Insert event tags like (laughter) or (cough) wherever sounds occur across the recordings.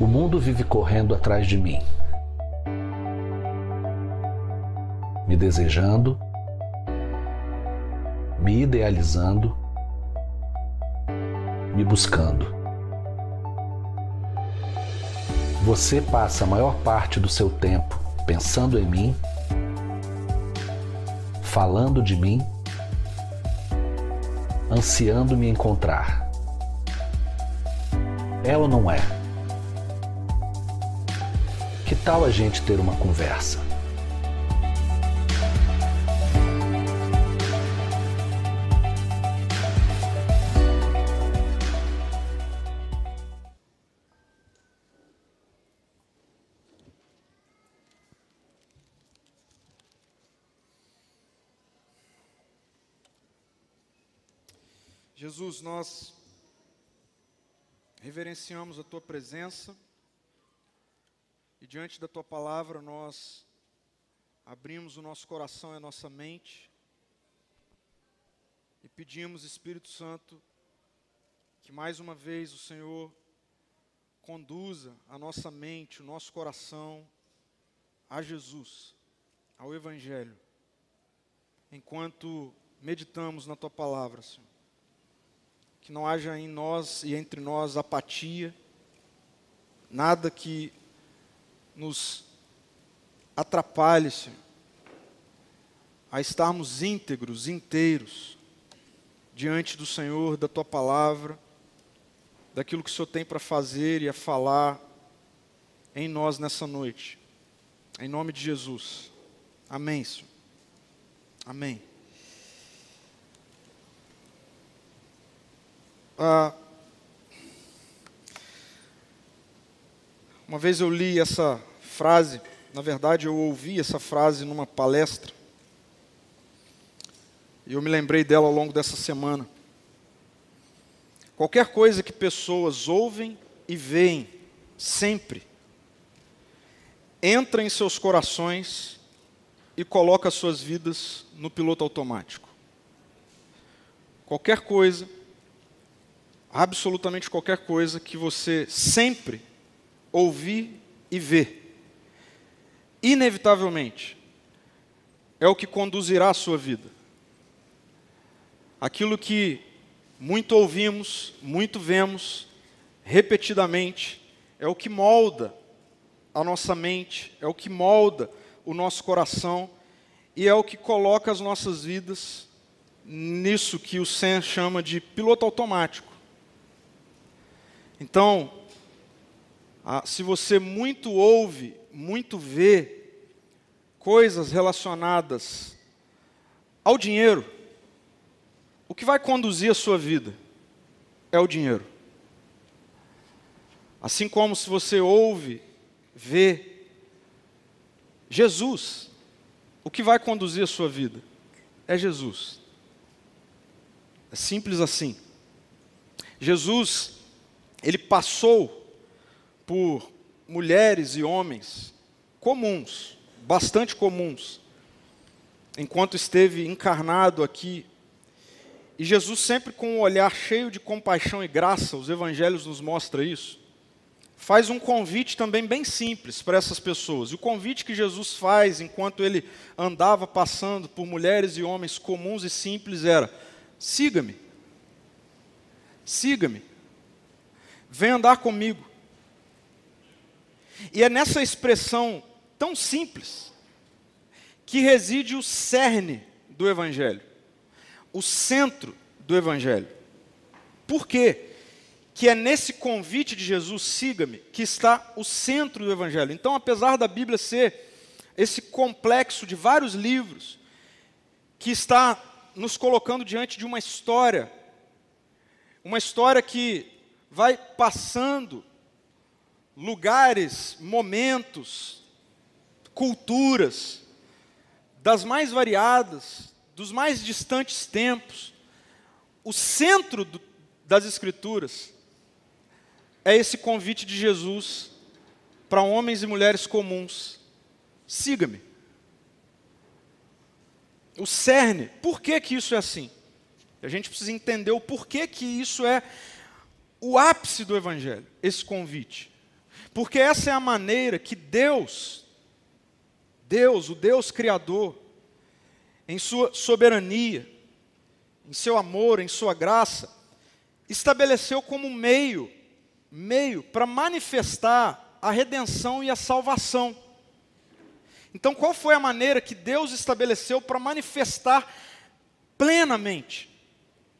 O mundo vive correndo atrás de mim, me desejando, me idealizando, me buscando. Você passa a maior parte do seu tempo pensando em mim, falando de mim, ansiando me encontrar. É ou não é? Que tal a gente ter uma conversa? Jesus, nós reverenciamos a tua presença e diante da tua palavra nós abrimos o nosso coração e a nossa mente e pedimos, Espírito Santo, que mais uma vez o Senhor conduza a nossa mente, o nosso coração a Jesus, ao Evangelho, enquanto meditamos na tua palavra, Senhor. Que não haja em nós e entre nós apatia, nada que nos atrapalhe, Senhor, a estarmos íntegros, inteiros, diante do Senhor, da Tua palavra, daquilo que o Senhor tem para fazer e a falar em nós nessa noite. Em nome de Jesus. Amém, Senhor. Amém. Ah, uma vez eu li essa frase, na verdade eu ouvi essa frase numa palestra, e eu me lembrei dela ao longo dessa semana. Qualquer coisa que pessoas ouvem e veem, sempre, entra em seus corações e coloca suas vidas no piloto automático. Qualquer coisa absolutamente qualquer coisa que você sempre ouvir e ver. Inevitavelmente, é o que conduzirá a sua vida. Aquilo que muito ouvimos, muito vemos, repetidamente, é o que molda a nossa mente, é o que molda o nosso coração e é o que coloca as nossas vidas nisso que o Sam chama de piloto automático. Então, se você muito ouve, muito vê coisas relacionadas ao dinheiro, o que vai conduzir a sua vida é o dinheiro. Assim como se você ouve, vê Jesus, o que vai conduzir a sua vida é Jesus. É simples assim. Jesus ele passou por mulheres e homens comuns, bastante comuns, enquanto esteve encarnado aqui. E Jesus, sempre com um olhar cheio de compaixão e graça, os evangelhos nos mostram isso, faz um convite também bem simples para essas pessoas. E o convite que Jesus faz enquanto ele andava passando por mulheres e homens comuns e simples era: siga-me. Siga-me. Vem andar comigo. E é nessa expressão tão simples que reside o cerne do Evangelho, o centro do Evangelho. Por quê? Que é nesse convite de Jesus, siga-me, que está o centro do Evangelho. Então, apesar da Bíblia ser esse complexo de vários livros, que está nos colocando diante de uma história, uma história que vai passando lugares, momentos, culturas, das mais variadas, dos mais distantes tempos. O centro do, das Escrituras é esse convite de Jesus para homens e mulheres comuns: siga-me. O cerne, por que, que isso é assim? A gente precisa entender o porquê que isso é o ápice do Evangelho, esse convite. Porque essa é a maneira que Deus, Deus, o Deus Criador, em sua soberania, em seu amor, em sua graça, estabeleceu como meio, meio para manifestar a redenção e a salvação. Então, qual foi a maneira que Deus estabeleceu para manifestar plenamente?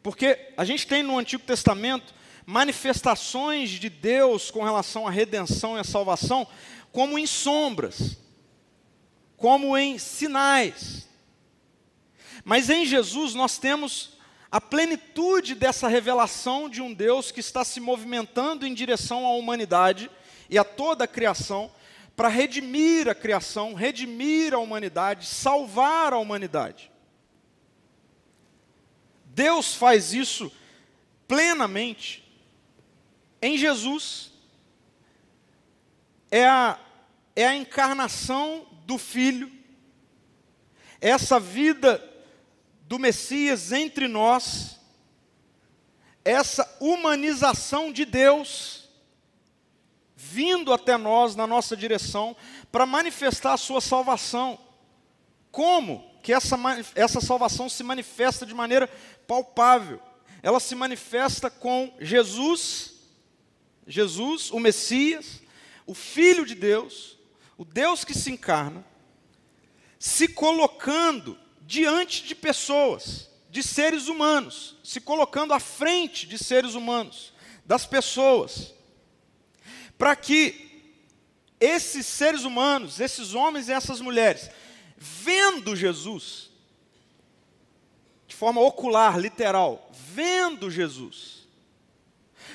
Porque a gente tem no Antigo Testamento manifestações de Deus com relação à redenção e à salvação, como em sombras, como em sinais. Mas em Jesus nós temos a plenitude dessa revelação de um Deus que está se movimentando em direção à humanidade e a toda a criação, para redimir a criação, redimir a humanidade, salvar a humanidade. Deus faz isso plenamente em Jesus. É a, é a encarnação do Filho, essa vida do Messias entre nós, essa humanização de Deus, vindo até nós na nossa direção, para manifestar a sua salvação. Como que essa, essa salvação se manifesta de maneira palpável? Ela se manifesta com Jesus Jesus, o Messias, o Filho de Deus, o Deus que se encarna, se colocando diante de pessoas, de seres humanos, se colocando à frente de seres humanos, das pessoas, para que esses seres humanos, esses homens e essas mulheres, vendo Jesus, de forma ocular, literal, vendo Jesus,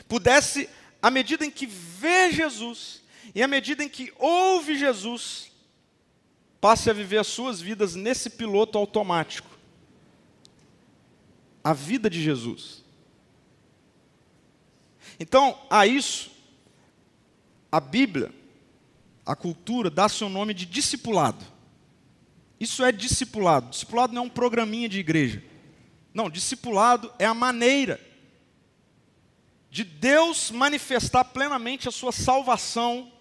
pudesse à medida em que vê Jesus e à medida em que ouve Jesus, passe a viver as suas vidas nesse piloto automático. A vida de Jesus. Então, a isso, a Bíblia, a cultura, dá seu nome de discipulado. Isso é discipulado. Discipulado não é um programinha de igreja. Não, discipulado é a maneira de Deus manifestar plenamente a sua salvação,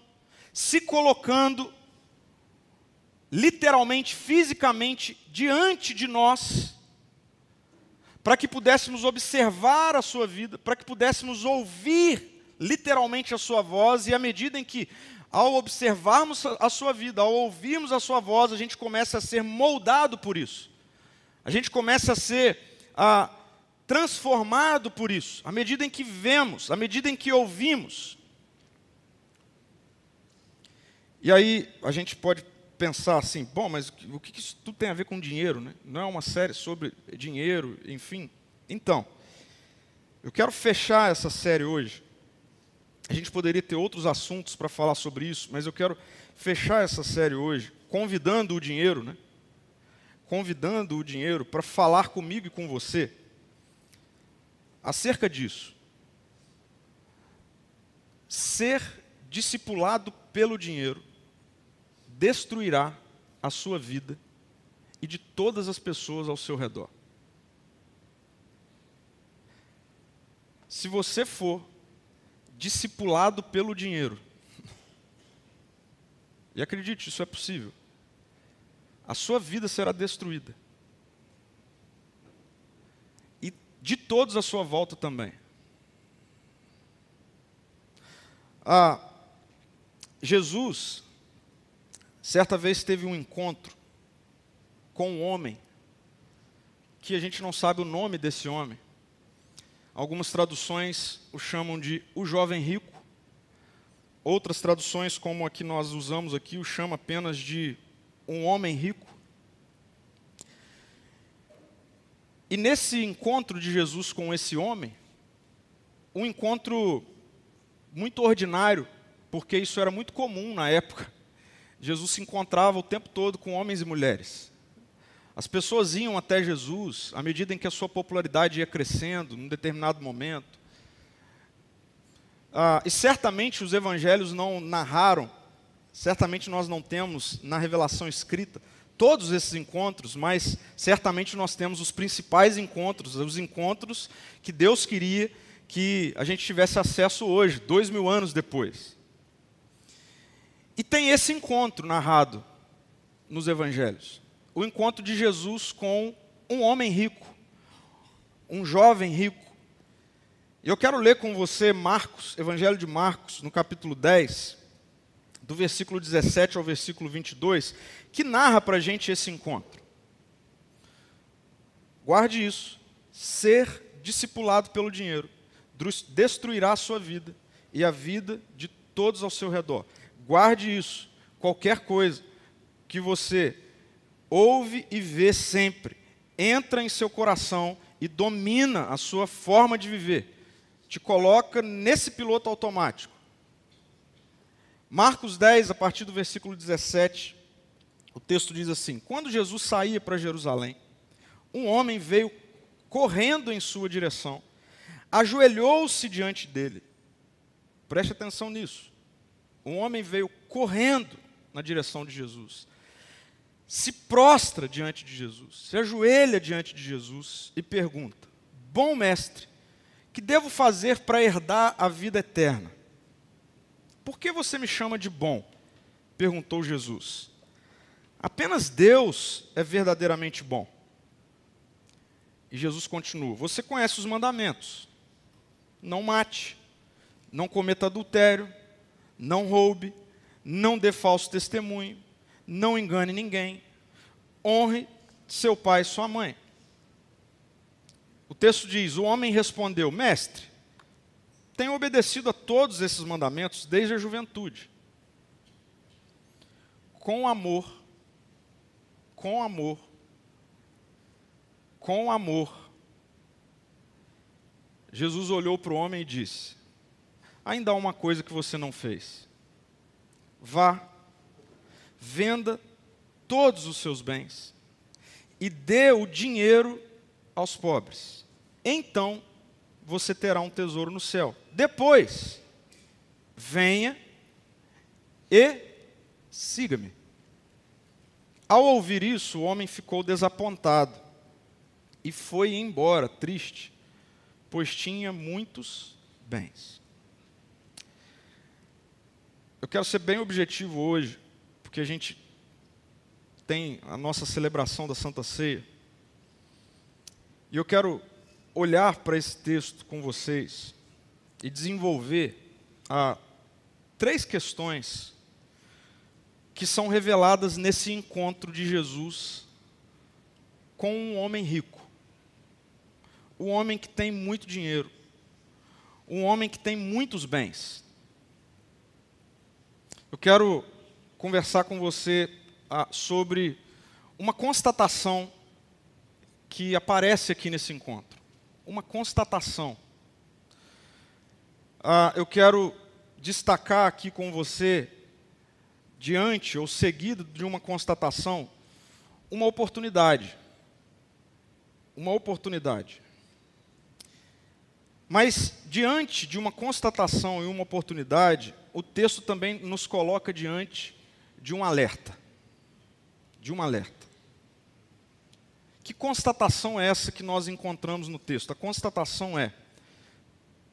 se colocando literalmente, fisicamente diante de nós, para que pudéssemos observar a sua vida, para que pudéssemos ouvir literalmente a sua voz, e à medida em que, ao observarmos a sua vida, ao ouvirmos a sua voz, a gente começa a ser moldado por isso, a gente começa a ser. A, transformado por isso, à medida em que vemos, à medida em que ouvimos. E aí a gente pode pensar assim, bom, mas o que isso tudo tem a ver com dinheiro? Né? Não é uma série sobre dinheiro, enfim. Então, eu quero fechar essa série hoje. A gente poderia ter outros assuntos para falar sobre isso, mas eu quero fechar essa série hoje convidando o dinheiro, né? Convidando o dinheiro para falar comigo e com você acerca disso. Ser discipulado pelo dinheiro destruirá a sua vida e de todas as pessoas ao seu redor. Se você for discipulado pelo dinheiro, (laughs) e acredite, isso é possível, a sua vida será destruída. De todos à sua volta também. Ah, Jesus, certa vez teve um encontro com um homem, que a gente não sabe o nome desse homem. Algumas traduções o chamam de o jovem rico. Outras traduções, como a que nós usamos aqui, o chama apenas de um homem rico. E nesse encontro de Jesus com esse homem, um encontro muito ordinário, porque isso era muito comum na época. Jesus se encontrava o tempo todo com homens e mulheres. As pessoas iam até Jesus à medida em que a sua popularidade ia crescendo, num determinado momento. Ah, e certamente os evangelhos não narraram, certamente nós não temos na revelação escrita, todos esses encontros, mas certamente nós temos os principais encontros, os encontros que Deus queria que a gente tivesse acesso hoje, dois mil anos depois. E tem esse encontro narrado nos evangelhos. O encontro de Jesus com um homem rico, um jovem rico. E eu quero ler com você Marcos, Evangelho de Marcos, no capítulo 10, do versículo 17 ao versículo 22, que narra para a gente esse encontro. Guarde isso. Ser discipulado pelo dinheiro destruirá a sua vida e a vida de todos ao seu redor. Guarde isso. Qualquer coisa que você ouve e vê sempre entra em seu coração e domina a sua forma de viver. Te coloca nesse piloto automático. Marcos 10, a partir do versículo 17, o texto diz assim: Quando Jesus saía para Jerusalém, um homem veio correndo em sua direção, ajoelhou-se diante dele. Preste atenção nisso. Um homem veio correndo na direção de Jesus, se prostra diante de Jesus, se ajoelha diante de Jesus e pergunta: Bom mestre, que devo fazer para herdar a vida eterna? Por que você me chama de bom? perguntou Jesus. Apenas Deus é verdadeiramente bom. E Jesus continua: Você conhece os mandamentos. Não mate, não cometa adultério, não roube, não dê falso testemunho, não engane ninguém, honre seu pai e sua mãe. O texto diz: O homem respondeu, mestre, tenho obedecido a todos esses mandamentos desde a juventude. Com amor, com amor, com amor. Jesus olhou para o homem e disse: Ainda há uma coisa que você não fez. Vá, venda todos os seus bens e dê o dinheiro aos pobres. Então você terá um tesouro no céu. Depois, venha e siga-me. Ao ouvir isso, o homem ficou desapontado e foi embora, triste, pois tinha muitos bens. Eu quero ser bem objetivo hoje, porque a gente tem a nossa celebração da Santa Ceia. E eu quero olhar para esse texto com vocês e desenvolver ah, três questões que são reveladas nesse encontro de Jesus com um homem rico o homem que tem muito dinheiro, um homem que tem muitos bens. Eu quero conversar com você ah, sobre uma constatação que aparece aqui nesse encontro. Uma constatação. Ah, eu quero destacar aqui com você, diante ou seguido de uma constatação, uma oportunidade. Uma oportunidade. Mas, diante de uma constatação e uma oportunidade, o texto também nos coloca diante de um alerta. De um alerta. Que constatação é essa que nós encontramos no texto? A constatação é: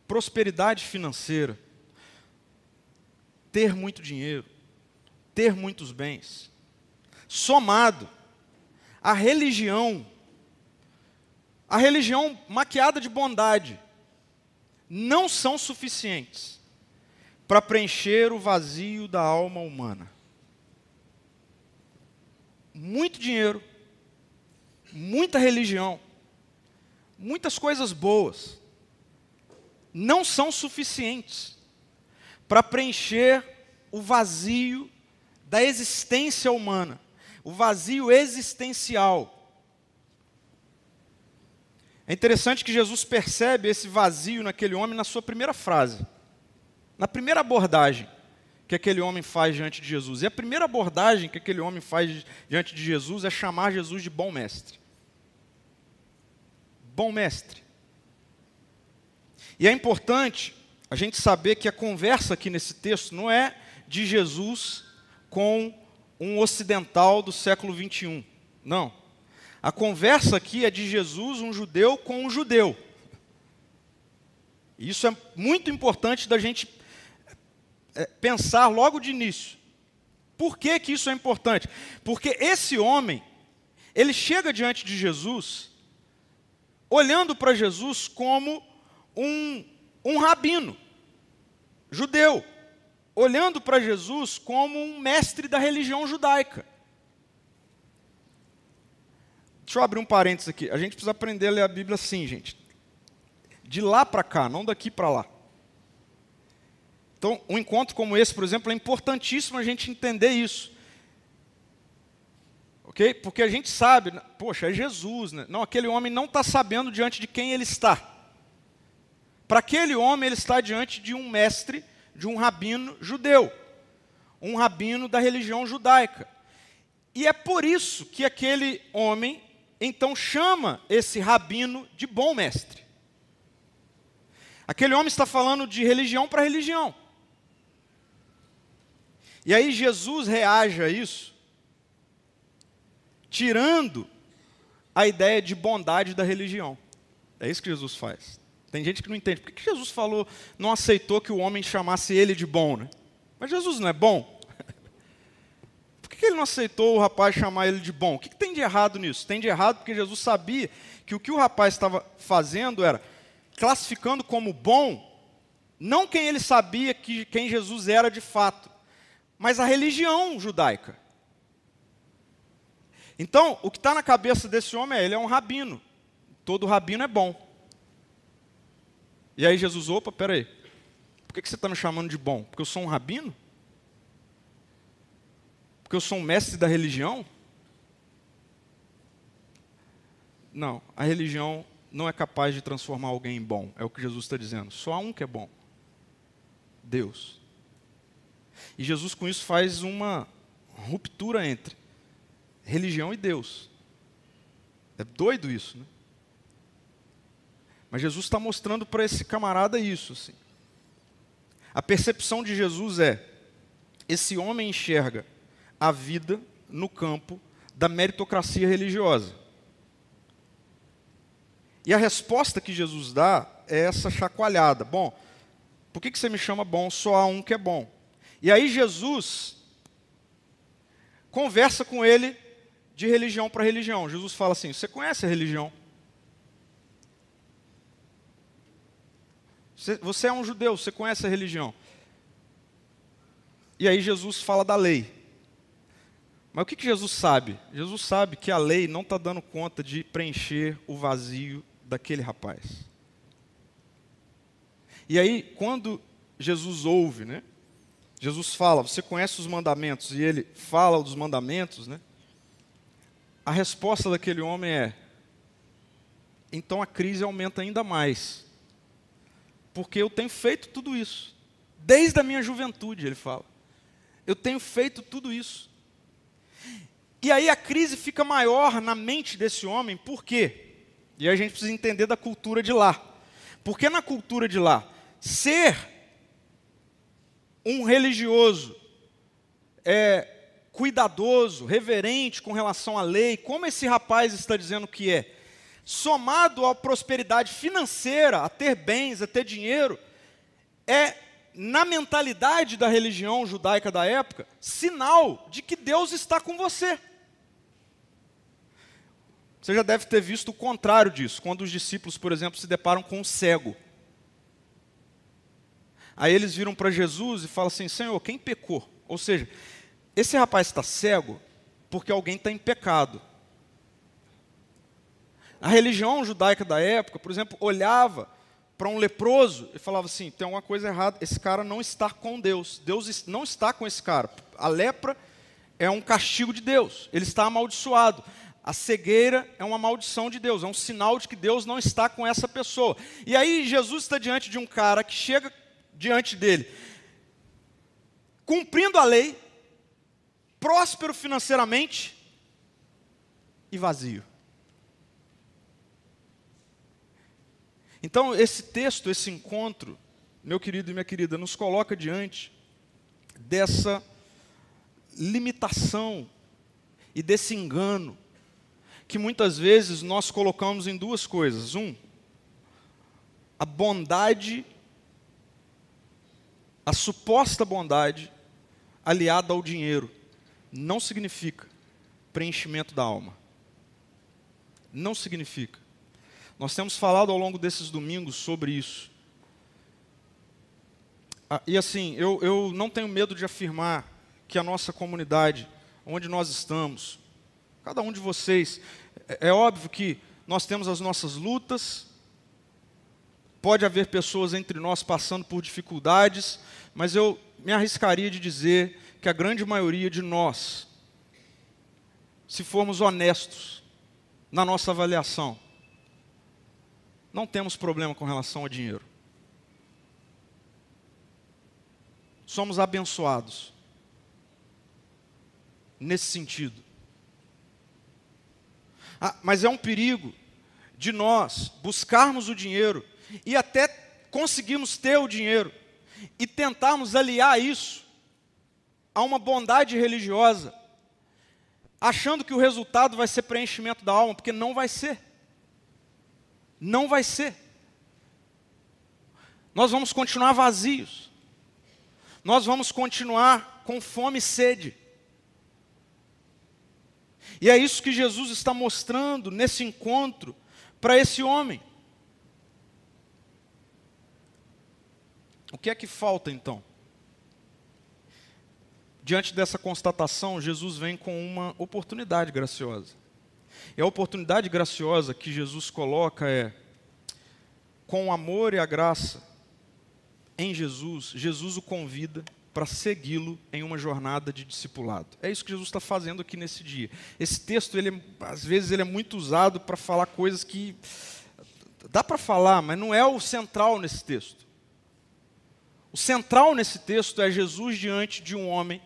prosperidade financeira, ter muito dinheiro, ter muitos bens, somado à religião, a religião maquiada de bondade, não são suficientes para preencher o vazio da alma humana. Muito dinheiro, muita religião, muitas coisas boas, não são suficientes para preencher o vazio da existência humana, o vazio existencial é interessante que Jesus percebe esse vazio naquele homem na sua primeira frase, na primeira abordagem que aquele homem faz diante de Jesus. E a primeira abordagem que aquele homem faz diante de Jesus é chamar Jesus de bom mestre. Bom mestre. E é importante a gente saber que a conversa aqui nesse texto não é de Jesus com um ocidental do século 21. Não. A conversa aqui é de Jesus, um judeu, com um judeu. Isso é muito importante da gente é, pensar logo de início. Por que, que isso é importante? Porque esse homem, ele chega diante de Jesus, olhando para Jesus como um, um rabino, judeu, olhando para Jesus como um mestre da religião judaica. Deixa eu abrir um parênteses aqui. A gente precisa aprender a ler a Bíblia assim, gente. De lá para cá, não daqui para lá. Então, um encontro como esse, por exemplo, é importantíssimo a gente entender isso. Ok? Porque a gente sabe, poxa, é Jesus, né? Não, aquele homem não está sabendo diante de quem ele está. Para aquele homem, ele está diante de um mestre, de um rabino judeu, um rabino da religião judaica. E é por isso que aquele homem, então, chama esse rabino de bom mestre. Aquele homem está falando de religião para religião. E aí Jesus reage a isso, tirando a ideia de bondade da religião. É isso que Jesus faz. Tem gente que não entende. Por que Jesus falou, não aceitou que o homem chamasse ele de bom, né? Mas Jesus não é bom. (laughs) Por que ele não aceitou o rapaz chamar ele de bom? O que tem de errado nisso? Tem de errado porque Jesus sabia que o que o rapaz estava fazendo era classificando como bom não quem ele sabia que quem Jesus era de fato, mas a religião judaica. Então, o que está na cabeça desse homem é: ele é um rabino. Todo rabino é bom. E aí Jesus, opa, peraí. Por que, que você está me chamando de bom? Porque eu sou um rabino? Porque eu sou um mestre da religião? Não, a religião não é capaz de transformar alguém em bom. É o que Jesus está dizendo. Só há um que é bom: Deus. E Jesus com isso faz uma ruptura entre religião e Deus. É doido isso, né? Mas Jesus está mostrando para esse camarada isso. Assim. A percepção de Jesus é: esse homem enxerga a vida no campo da meritocracia religiosa. E a resposta que Jesus dá é essa chacoalhada. Bom, por que, que você me chama bom? Só há um que é bom. E aí Jesus conversa com ele de religião para religião. Jesus fala assim: Você conhece a religião? Você é um judeu, você conhece a religião. E aí Jesus fala da lei. Mas o que, que Jesus sabe? Jesus sabe que a lei não está dando conta de preencher o vazio daquele rapaz. E aí, quando Jesus ouve, né? Jesus fala, você conhece os mandamentos, e ele fala dos mandamentos, né? A resposta daquele homem é: então a crise aumenta ainda mais. Porque eu tenho feito tudo isso. Desde a minha juventude, ele fala. Eu tenho feito tudo isso. E aí a crise fica maior na mente desse homem, por quê? E a gente precisa entender da cultura de lá. Porque na cultura de lá, ser um religioso é cuidadoso, reverente com relação à lei, como esse rapaz está dizendo que é, somado à prosperidade financeira, a ter bens, a ter dinheiro, é, na mentalidade da religião judaica da época, sinal de que Deus está com você. Você já deve ter visto o contrário disso, quando os discípulos, por exemplo, se deparam com um cego. Aí eles viram para Jesus e falam assim: Senhor, quem pecou? Ou seja, esse rapaz está cego porque alguém está em pecado. A religião judaica da época, por exemplo, olhava para um leproso e falava assim: tem alguma coisa errada, esse cara não está com Deus. Deus não está com esse cara. A lepra é um castigo de Deus, ele está amaldiçoado. A cegueira é uma maldição de Deus, é um sinal de que Deus não está com essa pessoa. E aí Jesus está diante de um cara que chega diante dele, cumprindo a lei, próspero financeiramente e vazio. Então, esse texto, esse encontro, meu querido e minha querida, nos coloca diante dessa limitação e desse engano que muitas vezes nós colocamos em duas coisas. Um, a bondade a suposta bondade aliada ao dinheiro. Não significa preenchimento da alma. Não significa. Nós temos falado ao longo desses domingos sobre isso. Ah, e assim, eu, eu não tenho medo de afirmar que a nossa comunidade, onde nós estamos, cada um de vocês, é, é óbvio que nós temos as nossas lutas, pode haver pessoas entre nós passando por dificuldades, mas eu me arriscaria de dizer que a grande maioria de nós, se formos honestos na nossa avaliação, não temos problema com relação ao dinheiro. Somos abençoados nesse sentido. Ah, mas é um perigo de nós buscarmos o dinheiro e até conseguirmos ter o dinheiro e tentarmos aliar isso a uma bondade religiosa, achando que o resultado vai ser preenchimento da alma, porque não vai ser. Não vai ser. Nós vamos continuar vazios. Nós vamos continuar com fome e sede. E é isso que Jesus está mostrando nesse encontro para esse homem. O que é que falta então? Diante dessa constatação, Jesus vem com uma oportunidade graciosa. E a oportunidade graciosa que Jesus coloca é: com o amor e a graça em Jesus, Jesus o convida para segui-lo em uma jornada de discipulado. É isso que Jesus está fazendo aqui nesse dia. Esse texto, ele, é, às vezes, ele é muito usado para falar coisas que dá para falar, mas não é o central nesse texto. O central nesse texto é Jesus diante de um homem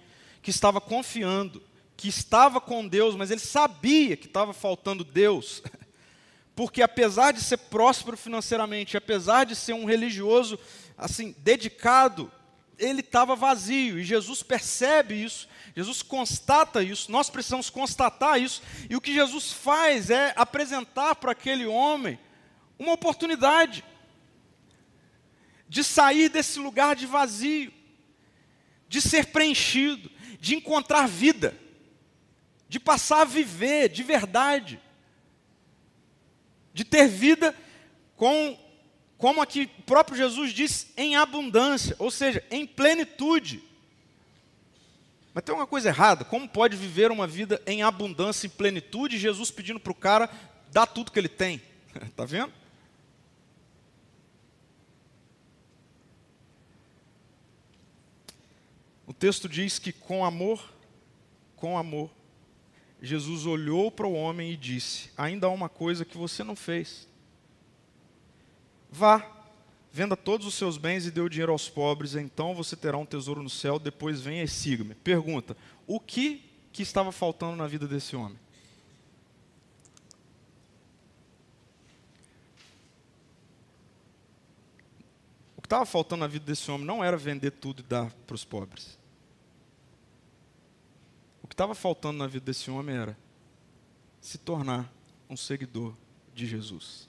que estava confiando, que estava com Deus, mas ele sabia que estava faltando Deus, (laughs) porque apesar de ser próspero financeiramente, apesar de ser um religioso assim dedicado, ele estava vazio. E Jesus percebe isso, Jesus constata isso, nós precisamos constatar isso, e o que Jesus faz é apresentar para aquele homem uma oportunidade de sair desse lugar de vazio, de ser preenchido, de encontrar vida, de passar a viver de verdade, de ter vida com, como aqui o próprio Jesus diz, em abundância, ou seja, em plenitude. Mas tem uma coisa errada, como pode viver uma vida em abundância e plenitude, Jesus pedindo para o cara dar tudo que ele tem? Está (laughs) vendo? Texto diz que com amor, com amor, Jesus olhou para o homem e disse: Ainda há uma coisa que você não fez. Vá, venda todos os seus bens e dê o dinheiro aos pobres, então você terá um tesouro no céu, depois venha e siga-me. Pergunta: o que, que estava faltando na vida desse homem? O que estava faltando na vida desse homem não era vender tudo e dar para os pobres. O que estava faltando na vida desse homem era se tornar um seguidor de Jesus.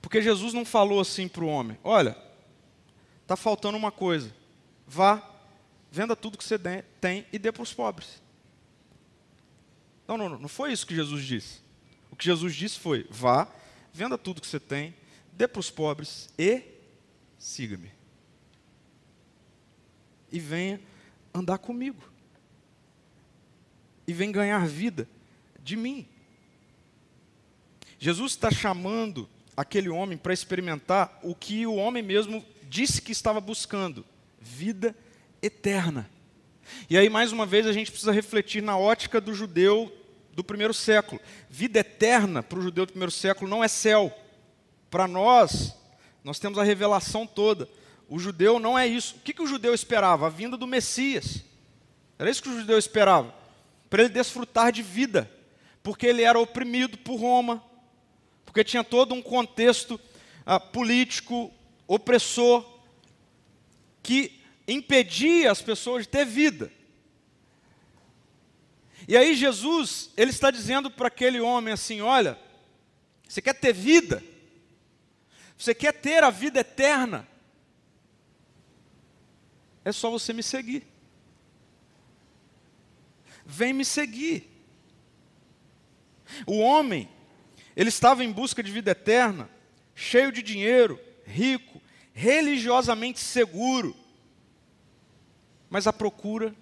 Porque Jesus não falou assim para o homem: olha, está faltando uma coisa, vá, venda tudo que você tem e dê para os pobres. Não, não, não, foi isso que Jesus disse. O que Jesus disse foi: vá, venda tudo que você tem, dê para os pobres e siga-me. E venha andar comigo. E vem ganhar vida de mim. Jesus está chamando aquele homem para experimentar o que o homem mesmo disse que estava buscando: vida eterna. E aí, mais uma vez, a gente precisa refletir na ótica do judeu do primeiro século. Vida eterna para o judeu do primeiro século não é céu, para nós, nós temos a revelação toda. O judeu não é isso. O que, que o judeu esperava? A vinda do Messias. Era isso que o judeu esperava. Para ele desfrutar de vida. Porque ele era oprimido por Roma. Porque tinha todo um contexto ah, político, opressor, que impedia as pessoas de ter vida. E aí Jesus, ele está dizendo para aquele homem assim: olha, você quer ter vida? Você quer ter a vida eterna? É só você me seguir. vem me seguir. O homem, ele estava em busca de vida eterna, cheio de dinheiro, rico, religiosamente seguro, mas à procura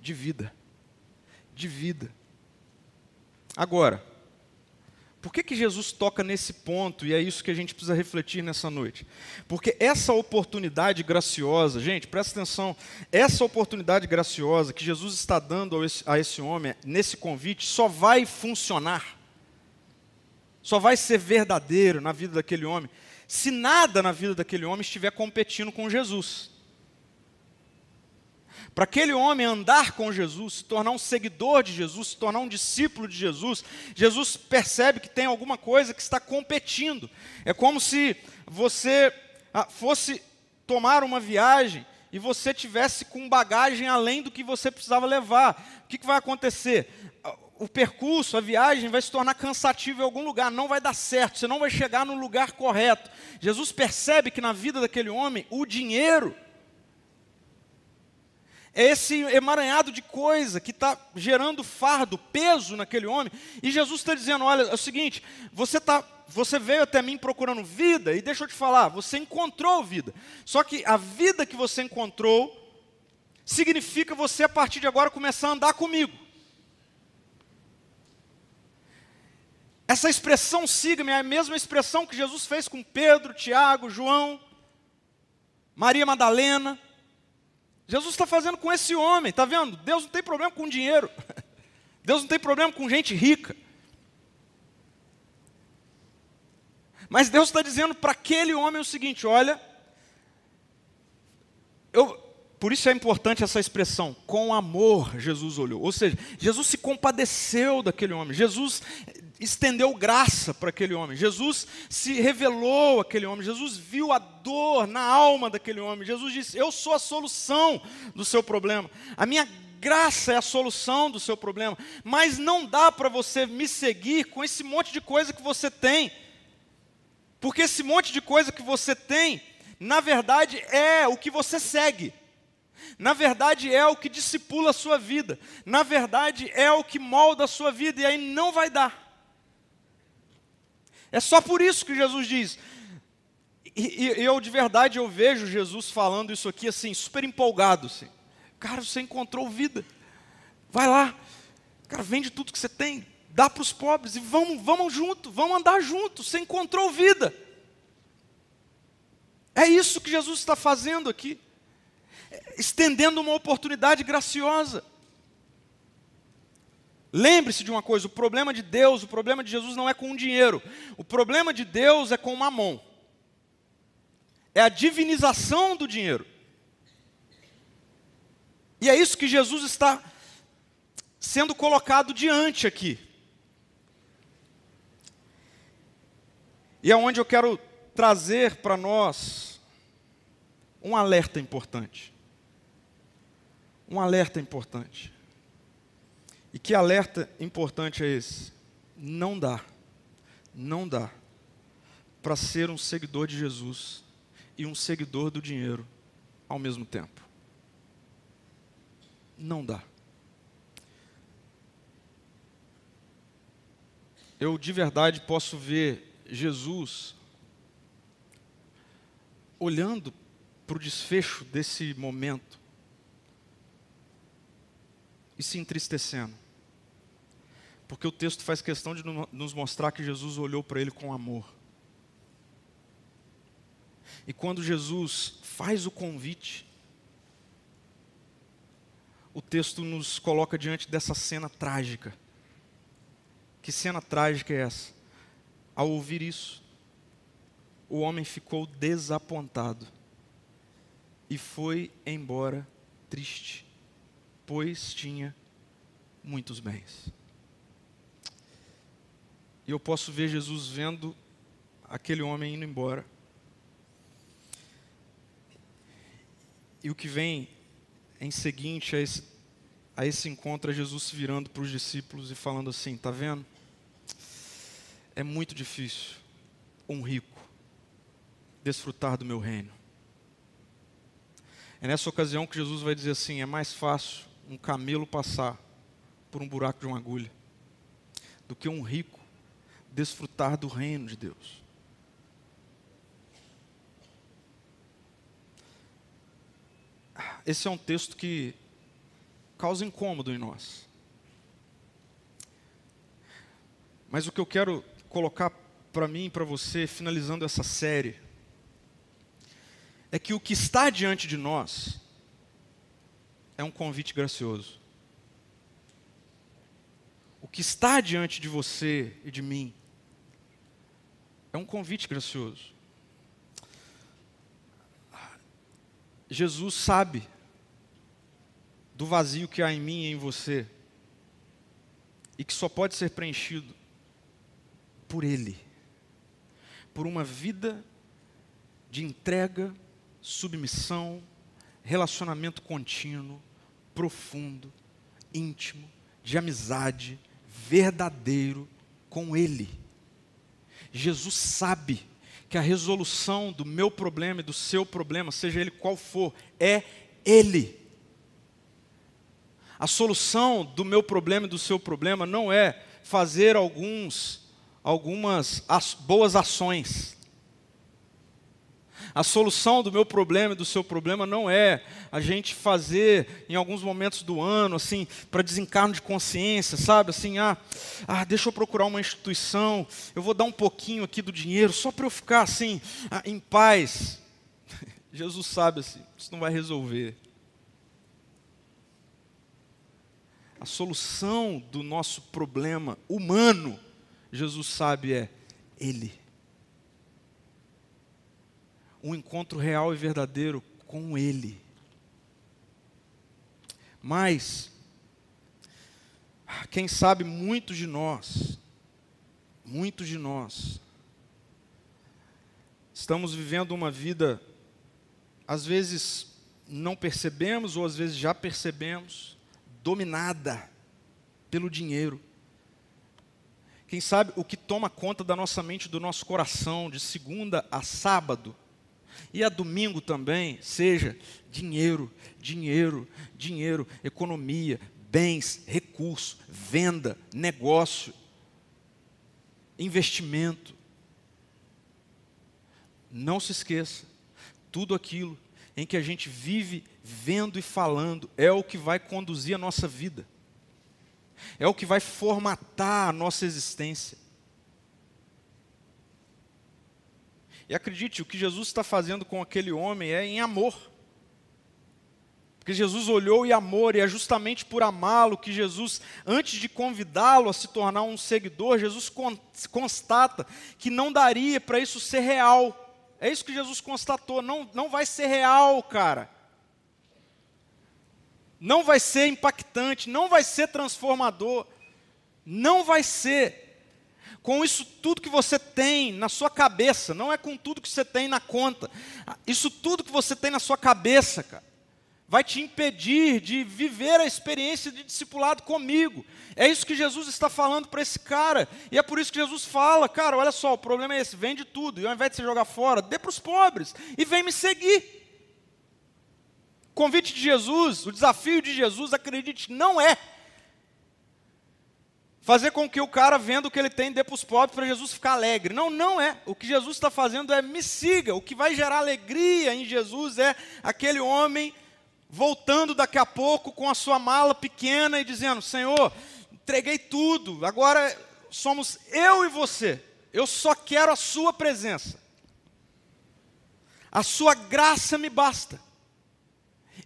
de vida. De vida. Agora, por que, que Jesus toca nesse ponto e é isso que a gente precisa refletir nessa noite? Porque essa oportunidade graciosa, gente, presta atenção, essa oportunidade graciosa que Jesus está dando a esse, a esse homem, nesse convite, só vai funcionar, só vai ser verdadeiro na vida daquele homem, se nada na vida daquele homem estiver competindo com Jesus. Para aquele homem andar com Jesus, se tornar um seguidor de Jesus, se tornar um discípulo de Jesus, Jesus percebe que tem alguma coisa que está competindo. É como se você ah, fosse tomar uma viagem e você tivesse com bagagem além do que você precisava levar. O que, que vai acontecer? o percurso, a viagem vai se tornar cansativo em algum lugar, não vai dar certo, você não vai chegar no lugar correto. Jesus percebe que na vida daquele homem, o dinheiro é esse emaranhado de coisa que está gerando fardo, peso naquele homem. E Jesus está dizendo: olha, é o seguinte, você, tá, você veio até mim procurando vida, e deixa eu te falar, você encontrou vida. Só que a vida que você encontrou significa você, a partir de agora, começar a andar comigo. Essa expressão siga-me é a mesma expressão que Jesus fez com Pedro, Tiago, João, Maria Madalena. Jesus está fazendo com esse homem, está vendo? Deus não tem problema com dinheiro, (laughs) Deus não tem problema com gente rica. Mas Deus está dizendo para aquele homem o seguinte: olha, eu, por isso é importante essa expressão, com amor Jesus olhou. Ou seja, Jesus se compadeceu daquele homem. Jesus estendeu graça para aquele homem. Jesus se revelou àquele homem. Jesus viu a dor na alma daquele homem. Jesus disse: Eu sou a solução do seu problema. A minha graça é a solução do seu problema. Mas não dá para você me seguir com esse monte de coisa que você tem. Porque esse monte de coisa que você tem, na verdade, é o que você segue. Na verdade, é o que discipula a sua vida. Na verdade, é o que molda a sua vida. E aí não vai dar. É só por isso que Jesus diz. E, e eu de verdade eu vejo Jesus falando isso aqui assim, super empolgado. Assim. Cara, você encontrou vida. Vai lá. Cara, vende tudo que você tem. Dá para os pobres e vamos, vamos junto, vamos andar junto. Você encontrou vida. É isso que Jesus está fazendo aqui. Estendendo uma oportunidade graciosa. Lembre-se de uma coisa: o problema de Deus, o problema de Jesus não é com o dinheiro, o problema de Deus é com o mamon, é a divinização do dinheiro. E é isso que Jesus está sendo colocado diante aqui. E é onde eu quero trazer para nós um alerta importante. Um alerta importante. E que alerta importante é esse? Não dá, não dá para ser um seguidor de Jesus e um seguidor do dinheiro ao mesmo tempo. Não dá. Eu de verdade posso ver Jesus olhando para o desfecho desse momento e se entristecendo. Porque o texto faz questão de nos mostrar que Jesus olhou para ele com amor. E quando Jesus faz o convite, o texto nos coloca diante dessa cena trágica. Que cena trágica é essa? Ao ouvir isso, o homem ficou desapontado e foi embora triste pois tinha muitos bens. E eu posso ver Jesus vendo aquele homem indo embora. E o que vem em seguinte a esse, a esse encontro é Jesus se virando para os discípulos e falando assim: está vendo? É muito difícil um rico desfrutar do meu reino. É nessa ocasião que Jesus vai dizer assim: é mais fácil um camelo passar por um buraco de uma agulha do que um rico desfrutar do reino de Deus. Esse é um texto que causa incômodo em nós. Mas o que eu quero colocar para mim e para você, finalizando essa série, é que o que está diante de nós é um convite gracioso. O que está diante de você e de mim é um convite gracioso. Jesus sabe do vazio que há em mim e em você e que só pode ser preenchido por Ele, por uma vida de entrega, submissão, relacionamento contínuo, profundo, íntimo, de amizade, verdadeiro com Ele. Jesus sabe que a resolução do meu problema e do seu problema, seja ele qual for, é Ele. A solução do meu problema e do seu problema não é fazer alguns, algumas as, boas ações. A solução do meu problema e do seu problema não é a gente fazer em alguns momentos do ano, assim, para desencarno de consciência, sabe? Assim, ah, ah, deixa eu procurar uma instituição, eu vou dar um pouquinho aqui do dinheiro, só para eu ficar assim, ah, em paz. (laughs) Jesus sabe assim, isso não vai resolver. A solução do nosso problema humano, Jesus sabe, é Ele um encontro real e verdadeiro com Ele. Mas, quem sabe muitos de nós, muitos de nós, estamos vivendo uma vida, às vezes não percebemos, ou às vezes já percebemos, dominada pelo dinheiro. Quem sabe o que toma conta da nossa mente, do nosso coração, de segunda a sábado, e a domingo também seja dinheiro, dinheiro, dinheiro, economia, bens, recurso, venda, negócio, investimento. Não se esqueça, tudo aquilo em que a gente vive vendo e falando é o que vai conduzir a nossa vida, é o que vai formatar a nossa existência. E acredite, o que Jesus está fazendo com aquele homem é em amor. Porque Jesus olhou e amor, e é justamente por amá-lo que Jesus, antes de convidá-lo a se tornar um seguidor, Jesus constata que não daria para isso ser real. É isso que Jesus constatou, não, não vai ser real, cara. Não vai ser impactante, não vai ser transformador, não vai ser com isso tudo que você tem na sua cabeça, não é com tudo que você tem na conta. Isso tudo que você tem na sua cabeça, cara, vai te impedir de viver a experiência de discipulado comigo. É isso que Jesus está falando para esse cara. E é por isso que Jesus fala, cara, olha só, o problema é esse, vende tudo, e ao invés de você jogar fora, dê para os pobres e vem me seguir. O convite de Jesus, o desafio de Jesus, acredite, não é fazer com que o cara venda o que ele tem dê para os pobres para Jesus ficar alegre. Não, não é. O que Jesus está fazendo é me siga. O que vai gerar alegria em Jesus é aquele homem voltando daqui a pouco com a sua mala pequena e dizendo: Senhor, entreguei tudo, agora somos eu e você. Eu só quero a Sua presença. A Sua graça me basta.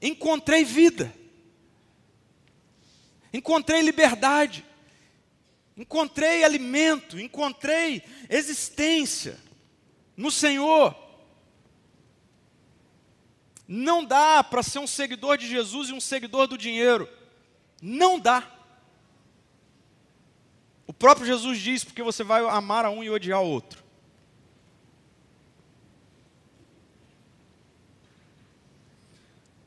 Encontrei vida. Encontrei liberdade encontrei alimento, encontrei existência no Senhor. Não dá para ser um seguidor de Jesus e um seguidor do dinheiro. Não dá. O próprio Jesus diz porque você vai amar a um e odiar o outro.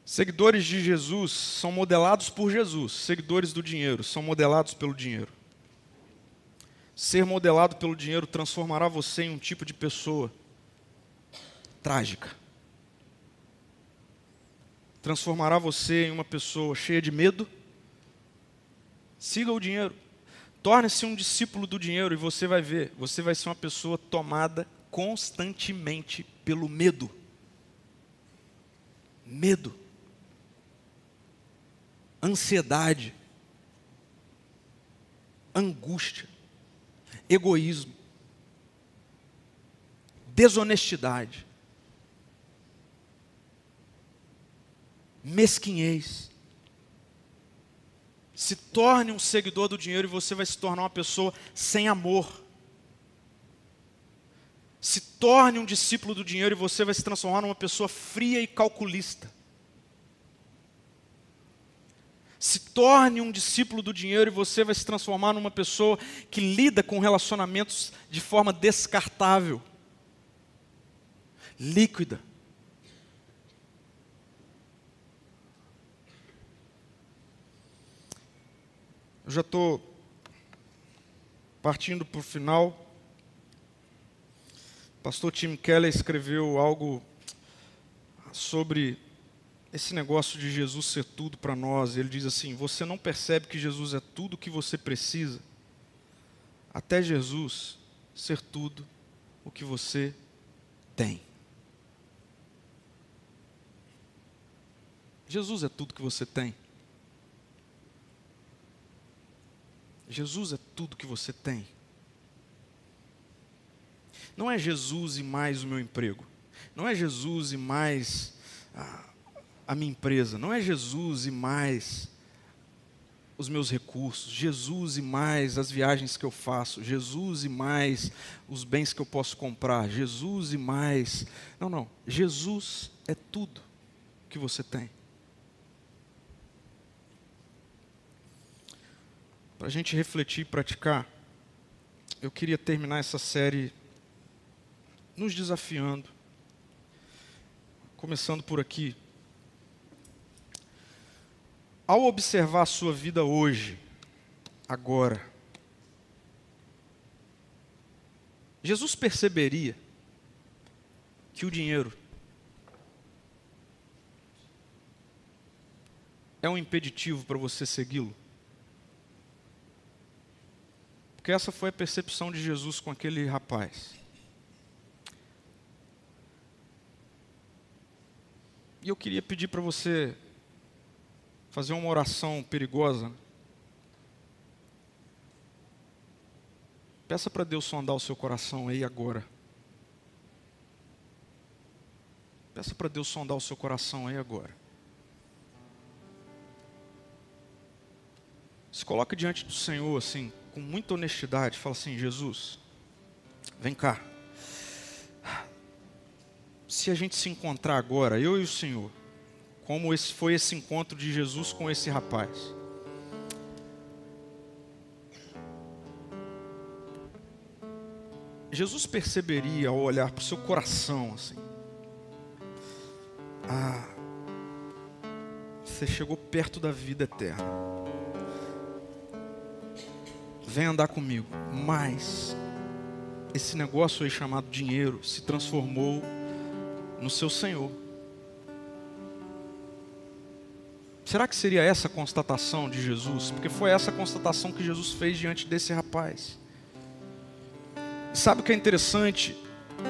Seguidores de Jesus são modelados por Jesus, seguidores do dinheiro são modelados pelo dinheiro. Ser modelado pelo dinheiro transformará você em um tipo de pessoa trágica. Transformará você em uma pessoa cheia de medo, Siga o dinheiro. Torne-se um discípulo do dinheiro e você vai ver, você vai ser uma pessoa tomada constantemente pelo medo. Medo. Ansiedade. Angústia. Egoísmo. Desonestidade. Mesquinhez se torne um seguidor do dinheiro e você vai se tornar uma pessoa sem amor. Se torne um discípulo do dinheiro e você vai se transformar numa pessoa fria e calculista. Se torne um discípulo do dinheiro e você vai se transformar numa pessoa que lida com relacionamentos de forma descartável, líquida. Eu já estou partindo para o final. O pastor Tim Keller escreveu algo sobre esse negócio de Jesus ser tudo para nós. Ele diz assim: Você não percebe que Jesus é tudo o que você precisa, até Jesus ser tudo o que você tem. Jesus é tudo que você tem. Jesus é tudo que você tem. Não é Jesus e mais o meu emprego. Não é Jesus e mais a, a minha empresa. Não é Jesus e mais os meus recursos. Jesus e mais as viagens que eu faço. Jesus e mais os bens que eu posso comprar. Jesus e mais. Não, não. Jesus é tudo que você tem. para a gente refletir e praticar, eu queria terminar essa série nos desafiando, começando por aqui. Ao observar a sua vida hoje, agora, Jesus perceberia que o dinheiro é um impeditivo para você segui-lo? Porque essa foi a percepção de Jesus com aquele rapaz. E eu queria pedir para você fazer uma oração perigosa. Peça para Deus sondar o seu coração aí agora. Peça para Deus sondar o seu coração aí agora. Se coloque diante do Senhor assim, com muita honestidade, fala assim: Jesus, vem cá. Se a gente se encontrar agora, eu e o Senhor, como esse foi esse encontro de Jesus com esse rapaz. Jesus perceberia ao olhar para o seu coração assim. Ah, você chegou perto da vida eterna vem andar comigo. Mas esse negócio aí chamado dinheiro se transformou no seu Senhor. Será que seria essa a constatação de Jesus? Porque foi essa a constatação que Jesus fez diante desse rapaz. Sabe o que é interessante,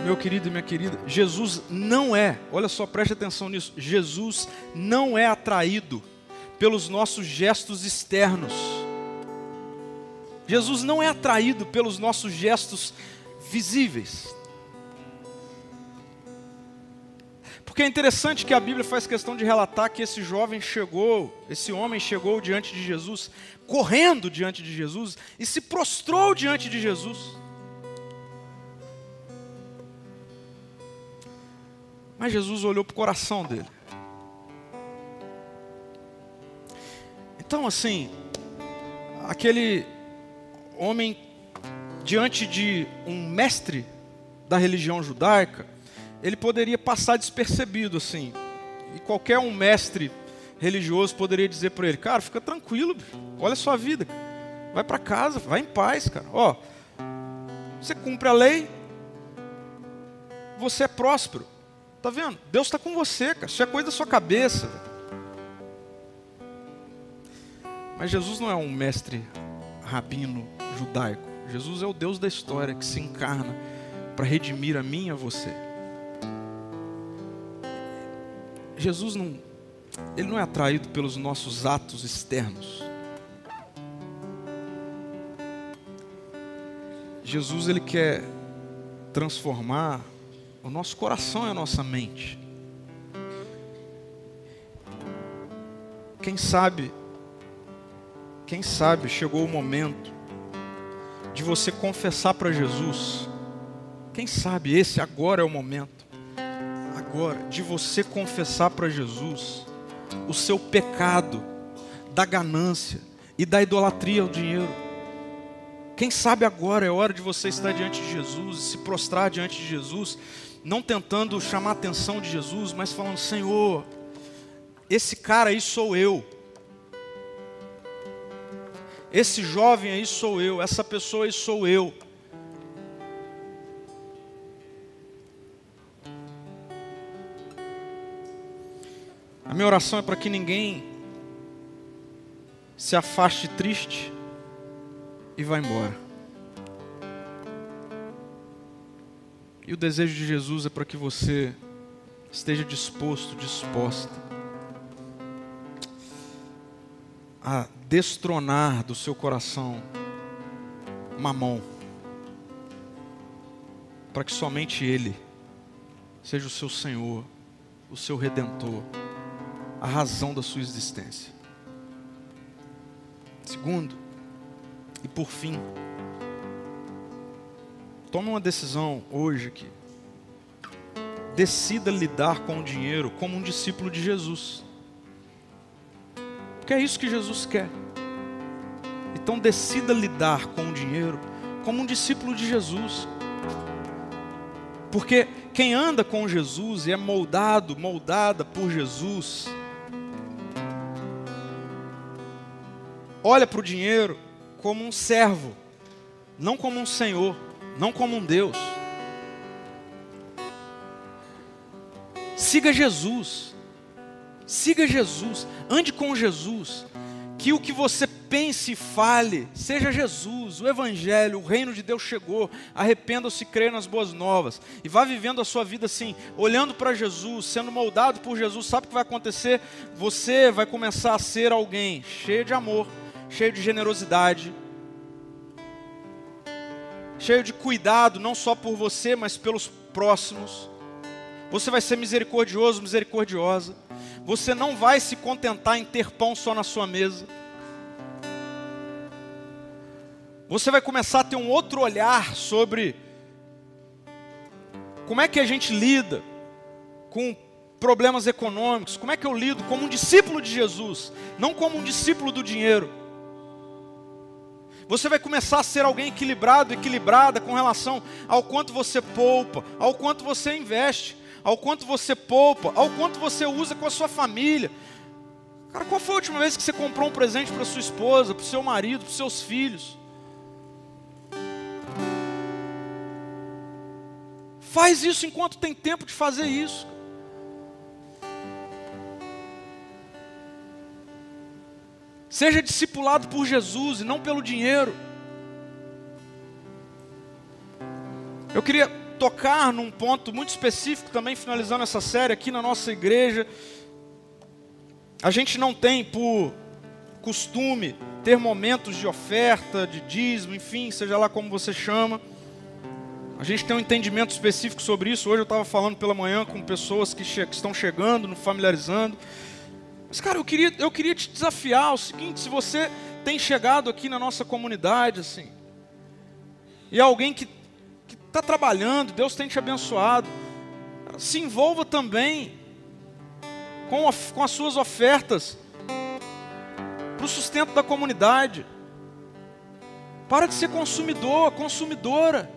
meu querido e minha querida? Jesus não é, olha só, preste atenção nisso. Jesus não é atraído pelos nossos gestos externos. Jesus não é atraído pelos nossos gestos visíveis. Porque é interessante que a Bíblia faz questão de relatar que esse jovem chegou, esse homem chegou diante de Jesus, correndo diante de Jesus e se prostrou diante de Jesus. Mas Jesus olhou para o coração dele. Então, assim, aquele homem diante de um mestre da religião judaica, ele poderia passar despercebido assim. E qualquer um mestre religioso poderia dizer para ele: "Cara, fica tranquilo, olha a sua vida. Vai para casa, vai em paz, cara. Ó, você cumpre a lei, você é próspero. Tá vendo? Deus está com você, cara. Isso é coisa da sua cabeça. Mas Jesus não é um mestre rabino judaico. Jesus é o Deus da história que se encarna para redimir a mim e a você. Jesus não, ele não é atraído pelos nossos atos externos. Jesus ele quer transformar o nosso coração e a nossa mente. Quem sabe, quem sabe chegou o momento de você confessar para Jesus. Quem sabe esse agora é o momento. Agora de você confessar para Jesus o seu pecado da ganância e da idolatria ao dinheiro. Quem sabe agora é hora de você estar diante de Jesus, se prostrar diante de Jesus, não tentando chamar a atenção de Jesus, mas falando: Senhor, esse cara aí sou eu. Esse jovem aí sou eu, essa pessoa aí sou eu. Minha oração é para que ninguém se afaste triste e vá embora. E o desejo de Jesus é para que você esteja disposto, disposta a destronar do seu coração mamão, para que somente Ele seja o seu Senhor, o seu Redentor, a razão da sua existência. Segundo, e por fim, tome uma decisão hoje aqui. Decida lidar com o dinheiro como um discípulo de Jesus. Porque é isso que Jesus quer. Então decida lidar com o dinheiro como um discípulo de Jesus. Porque quem anda com Jesus e é moldado, moldada por Jesus, olha para o dinheiro como um servo, não como um senhor, não como um Deus. Siga Jesus. Siga Jesus, ande com Jesus. Que o que você pense e fale seja Jesus, o Evangelho, o reino de Deus chegou. Arrependa-se e creia nas boas novas. E vá vivendo a sua vida assim, olhando para Jesus, sendo moldado por Jesus. Sabe o que vai acontecer? Você vai começar a ser alguém cheio de amor, cheio de generosidade, cheio de cuidado, não só por você, mas pelos próximos. Você vai ser misericordioso, misericordiosa. Você não vai se contentar em ter pão só na sua mesa. Você vai começar a ter um outro olhar sobre como é que a gente lida com problemas econômicos, como é que eu lido como um discípulo de Jesus, não como um discípulo do dinheiro. Você vai começar a ser alguém equilibrado, equilibrada com relação ao quanto você poupa, ao quanto você investe ao quanto você poupa, ao quanto você usa com a sua família. Cara, qual foi a última vez que você comprou um presente para sua esposa, para o seu marido, para os seus filhos? Faz isso enquanto tem tempo de fazer isso. Seja discipulado por Jesus e não pelo dinheiro. Eu queria tocar num ponto muito específico também, finalizando essa série aqui na nossa igreja. A gente não tem por costume ter momentos de oferta, de dízimo, enfim, seja lá como você chama. A gente tem um entendimento específico sobre isso. Hoje eu estava falando pela manhã com pessoas que, che que estão chegando, nos familiarizando. Mas, cara, eu queria, eu queria te desafiar o seguinte: se você tem chegado aqui na nossa comunidade, assim, e alguém que está trabalhando, Deus tem te abençoado. Se envolva também com, com as suas ofertas para o sustento da comunidade. Para de ser consumidor, consumidora.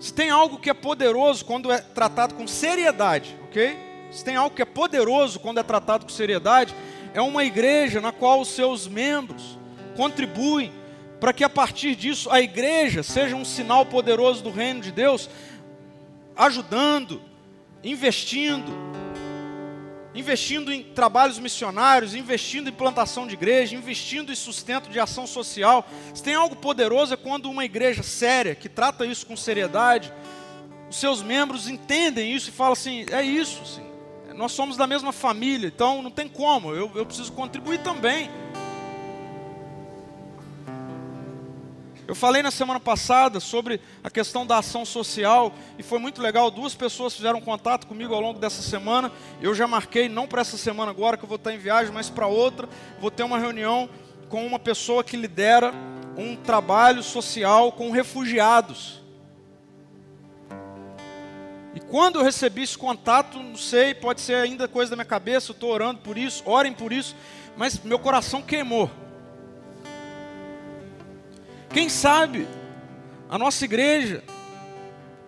Se tem algo que é poderoso quando é tratado com seriedade, ok? Se tem algo que é poderoso quando é tratado com seriedade, é uma igreja na qual os seus membros contribuem para que a partir disso a igreja seja um sinal poderoso do reino de Deus, ajudando, investindo, investindo em trabalhos missionários, investindo em plantação de igreja, investindo em sustento de ação social. Se tem algo poderoso é quando uma igreja séria, que trata isso com seriedade, os seus membros entendem isso e falam assim: é isso, sim. Nós somos da mesma família, então não tem como, eu, eu preciso contribuir também. Eu falei na semana passada sobre a questão da ação social e foi muito legal. Duas pessoas fizeram contato comigo ao longo dessa semana. Eu já marquei, não para essa semana agora que eu vou estar em viagem, mas para outra. Vou ter uma reunião com uma pessoa que lidera um trabalho social com refugiados. Quando eu recebi esse contato, não sei, pode ser ainda coisa da minha cabeça, eu estou orando por isso, orem por isso, mas meu coração queimou. Quem sabe a nossa igreja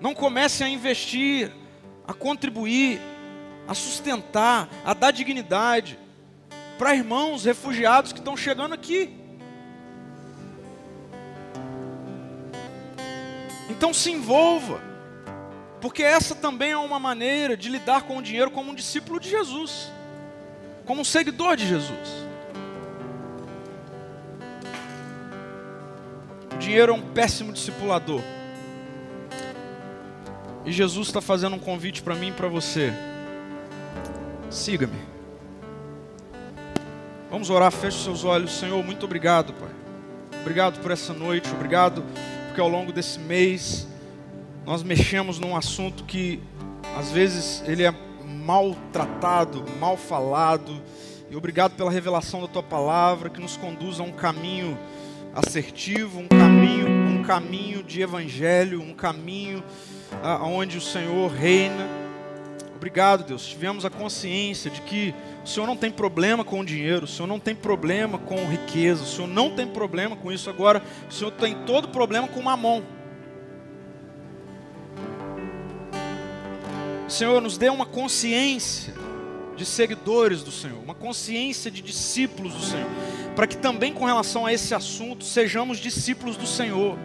não comece a investir, a contribuir, a sustentar, a dar dignidade para irmãos refugiados que estão chegando aqui. Então se envolva, porque essa também é uma maneira de lidar com o dinheiro como um discípulo de Jesus, como um seguidor de Jesus. dinheiro é um péssimo discipulador. E Jesus está fazendo um convite para mim e para você. Siga-me. Vamos orar, feche seus olhos. Senhor, muito obrigado, Pai. Obrigado por essa noite, obrigado porque ao longo desse mês nós mexemos num assunto que às vezes ele é maltratado, mal falado. E obrigado pela revelação da tua palavra que nos conduz a um caminho assertivo, um caminho, um caminho de evangelho, um caminho aonde o Senhor reina. Obrigado, Deus. Tivemos a consciência de que o Senhor não tem problema com o dinheiro, o Senhor não tem problema com riqueza, o Senhor não tem problema com isso. Agora, o Senhor tem todo problema com mamon. Senhor, nos dê uma consciência de seguidores do Senhor, uma consciência de discípulos do Senhor, para que também com relação a esse assunto sejamos discípulos do Senhor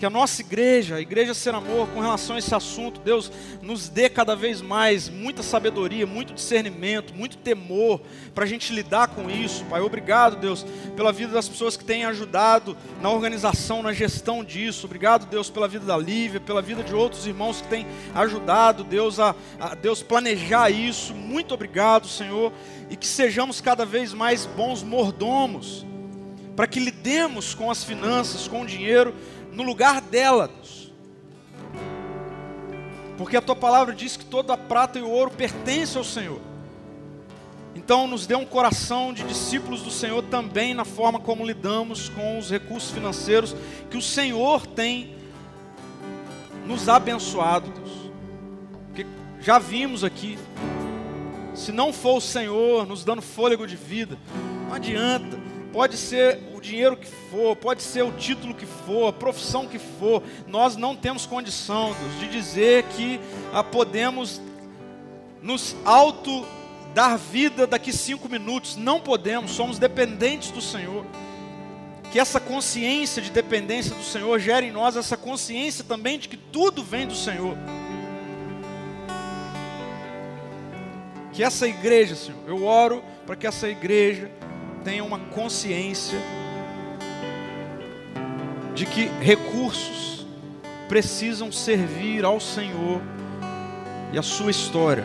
que a nossa igreja, a igreja Ser Amor, com relação a esse assunto, Deus nos dê cada vez mais muita sabedoria, muito discernimento, muito temor para a gente lidar com isso, Pai. Obrigado, Deus, pela vida das pessoas que têm ajudado na organização, na gestão disso. Obrigado, Deus, pela vida da Lívia, pela vida de outros irmãos que têm ajudado, Deus, a, a Deus planejar isso. Muito obrigado, Senhor, e que sejamos cada vez mais bons mordomos para que lidemos com as finanças, com o dinheiro no lugar dela. Porque a tua palavra diz que toda a prata e o ouro pertence ao Senhor. Então, nos dê um coração de discípulos do Senhor também na forma como lidamos com os recursos financeiros que o Senhor tem nos abençoado, Deus. Porque já vimos aqui, se não for o Senhor nos dando fôlego de vida, não adianta. Pode ser o dinheiro que for, pode ser o título que for, a profissão que for, nós não temos condição, Deus, de dizer que ah, podemos nos auto dar vida daqui cinco minutos. Não podemos, somos dependentes do Senhor. Que essa consciência de dependência do Senhor gere em nós essa consciência também de que tudo vem do Senhor. Que essa igreja, Senhor, eu oro para que essa igreja tenha uma consciência de que recursos precisam servir ao Senhor e à sua história.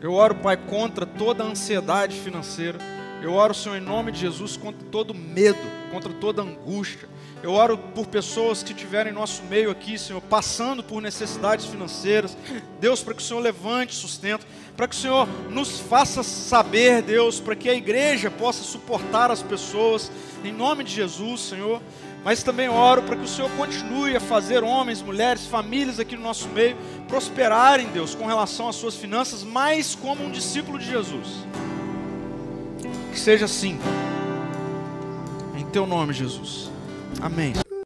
Eu oro, Pai, contra toda a ansiedade financeira. Eu oro, Senhor, em nome de Jesus, contra todo medo, contra toda angústia. Eu oro por pessoas que estiverem em nosso meio aqui, Senhor, passando por necessidades financeiras. Deus, para que o Senhor levante sustento para que o Senhor nos faça saber, Deus, para que a igreja possa suportar as pessoas, em nome de Jesus, Senhor. Mas também oro para que o Senhor continue a fazer homens, mulheres, famílias aqui no nosso meio prosperarem, Deus, com relação às suas finanças, mais como um discípulo de Jesus. Que seja assim. Em teu nome, Jesus. Amém.